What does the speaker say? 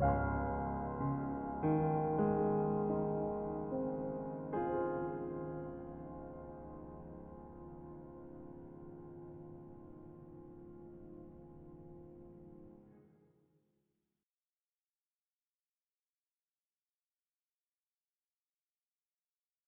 you.